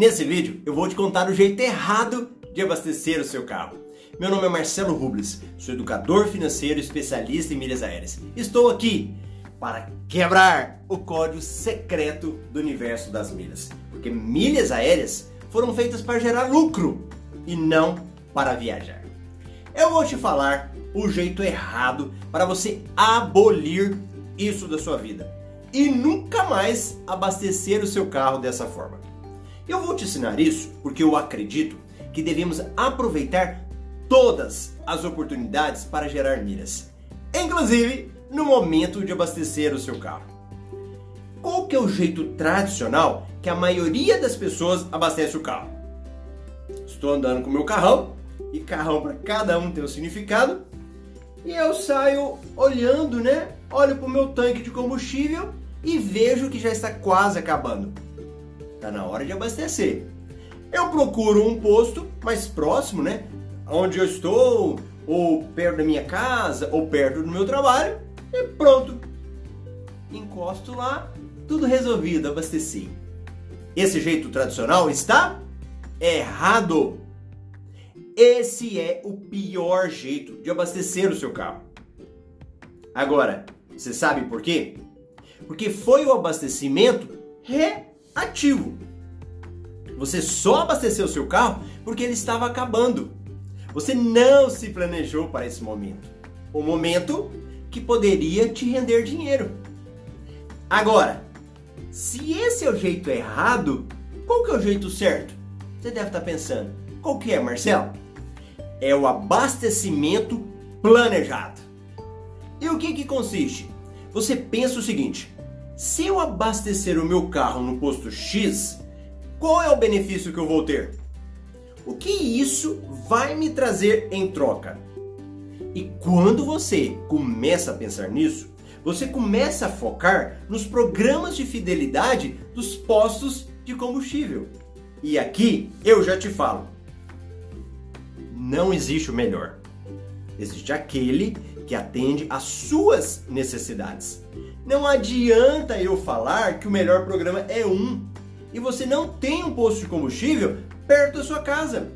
Nesse vídeo eu vou te contar o jeito errado de abastecer o seu carro. Meu nome é Marcelo Rubles, sou educador financeiro especialista em milhas aéreas. Estou aqui para quebrar o código secreto do universo das milhas, porque milhas aéreas foram feitas para gerar lucro e não para viajar. Eu vou te falar o jeito errado para você abolir isso da sua vida e nunca mais abastecer o seu carro dessa forma. Eu vou te ensinar isso porque eu acredito que devemos aproveitar todas as oportunidades para gerar milhas, inclusive no momento de abastecer o seu carro. Qual que é o jeito tradicional que a maioria das pessoas abastece o carro? Estou andando com meu carrão e carrão para cada um tem um significado e eu saio olhando, né? Olho para o meu tanque de combustível e vejo que já está quase acabando. Está na hora de abastecer. Eu procuro um posto mais próximo, né? Onde eu estou, ou perto da minha casa, ou perto do meu trabalho, e pronto. Encosto lá, tudo resolvido, abasteci. Esse jeito tradicional está errado. Esse é o pior jeito de abastecer o seu carro. Agora, você sabe por quê? Porque foi o abastecimento re ativo. Você só abasteceu seu carro porque ele estava acabando. Você não se planejou para esse momento. O momento que poderia te render dinheiro. Agora, se esse é o jeito errado, qual que é o jeito certo? Você deve estar pensando, qual que é, Marcelo? É o abastecimento planejado. E o que que consiste? Você pensa o seguinte: se eu abastecer o meu carro no posto X, qual é o benefício que eu vou ter? O que isso vai me trazer em troca? E quando você começa a pensar nisso, você começa a focar nos programas de fidelidade dos postos de combustível. E aqui eu já te falo: não existe o melhor. Existe aquele que atende às suas necessidades. Não adianta eu falar que o melhor programa é um e você não tem um posto de combustível perto da sua casa.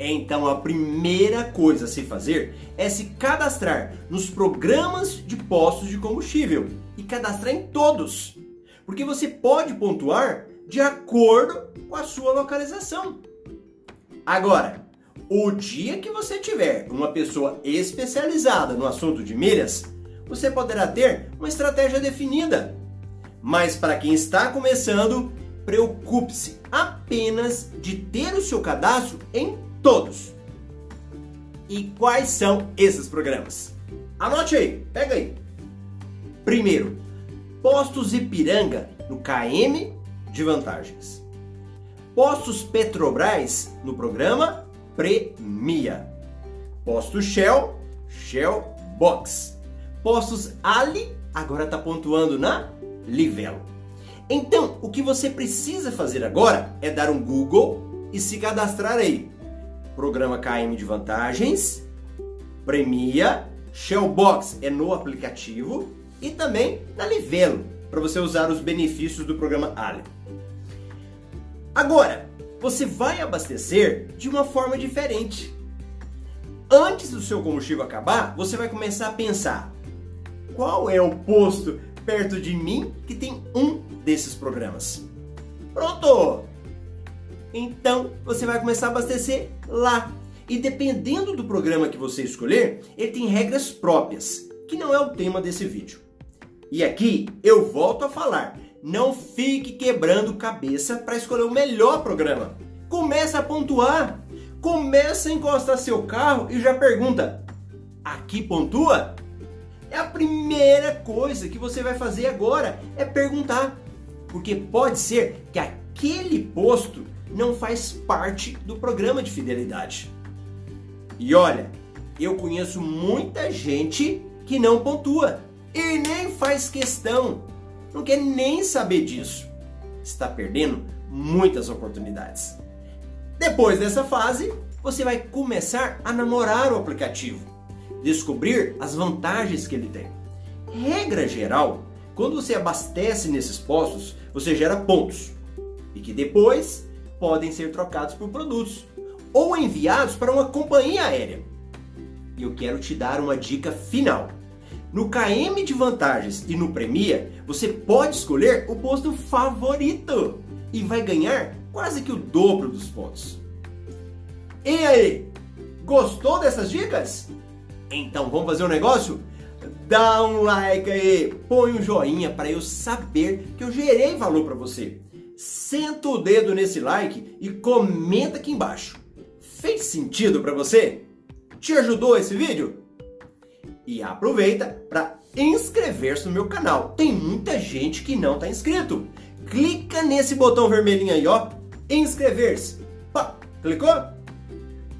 Então a primeira coisa a se fazer é se cadastrar nos programas de postos de combustível e cadastrar em todos, porque você pode pontuar de acordo com a sua localização. Agora, o dia que você tiver uma pessoa especializada no assunto de milhas, você poderá ter uma estratégia definida. Mas para quem está começando, preocupe-se apenas de ter o seu cadastro em todos. E quais são esses programas? Anote aí, pega aí. Primeiro, Postos Ipiranga no KM de vantagens. Postos Petrobras no programa Premia. Postos Shell, Shell Box. Postos Ali agora está pontuando na Livelo. Então, o que você precisa fazer agora é dar um Google e se cadastrar aí. Programa KM de vantagens, Premia, Shellbox é no aplicativo e também na Livelo, para você usar os benefícios do programa Ali. Agora, você vai abastecer de uma forma diferente. Antes do seu combustível acabar, você vai começar a pensar: qual é o posto perto de mim que tem um desses programas? Pronto! Então você vai começar a abastecer lá. E dependendo do programa que você escolher, ele tem regras próprias, que não é o tema desse vídeo. E aqui eu volto a falar: não fique quebrando cabeça para escolher o melhor programa. Começa a pontuar. Começa a encostar seu carro e já pergunta: aqui pontua? É a primeira coisa que você vai fazer agora é perguntar, porque pode ser que aquele posto não faz parte do programa de fidelidade. E olha, eu conheço muita gente que não pontua e nem faz questão, não quer nem saber disso. Está perdendo muitas oportunidades. Depois dessa fase, você vai começar a namorar o aplicativo descobrir as vantagens que ele tem. Regra geral, quando você abastece nesses postos, você gera pontos e que depois podem ser trocados por produtos ou enviados para uma companhia aérea. E eu quero te dar uma dica final. No KM de vantagens e no Premia, você pode escolher o posto favorito e vai ganhar quase que o dobro dos pontos. E aí, gostou dessas dicas? Então vamos fazer um negócio? Dá um like aí, põe um joinha para eu saber que eu gerei valor para você. Senta o dedo nesse like e comenta aqui embaixo. Fez sentido para você? Te ajudou esse vídeo? E aproveita para inscrever-se no meu canal. Tem muita gente que não está inscrito. Clica nesse botão vermelhinho aí, ó, inscrever-se. Clicou?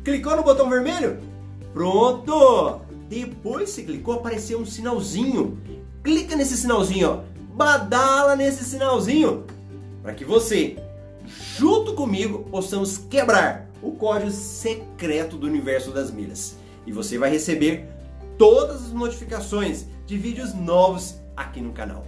Clicou no botão vermelho? Pronto! Depois que clicou, apareceu um sinalzinho. Clica nesse sinalzinho, ó. Badala nesse sinalzinho. Para que você, junto comigo, possamos quebrar o código secreto do universo das milhas. E você vai receber todas as notificações de vídeos novos aqui no canal.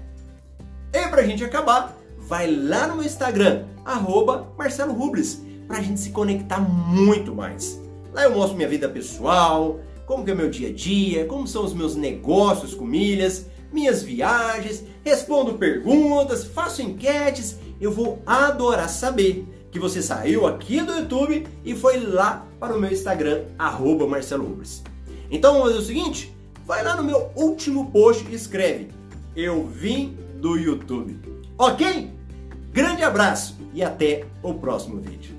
E pra gente acabar, vai lá no meu Instagram, arroba Marcelo Rubles, pra gente se conectar muito mais. Lá eu mostro minha vida pessoal, como que é o meu dia a dia, como são os meus negócios com milhas, minhas viagens, respondo perguntas, faço enquetes. Eu vou adorar saber que você saiu aqui do YouTube e foi lá para o meu Instagram, arroba Marcelo Rubens. Então vamos fazer o seguinte, vai lá no meu último post e escreve, eu vim do YouTube. Ok? Grande abraço e até o próximo vídeo.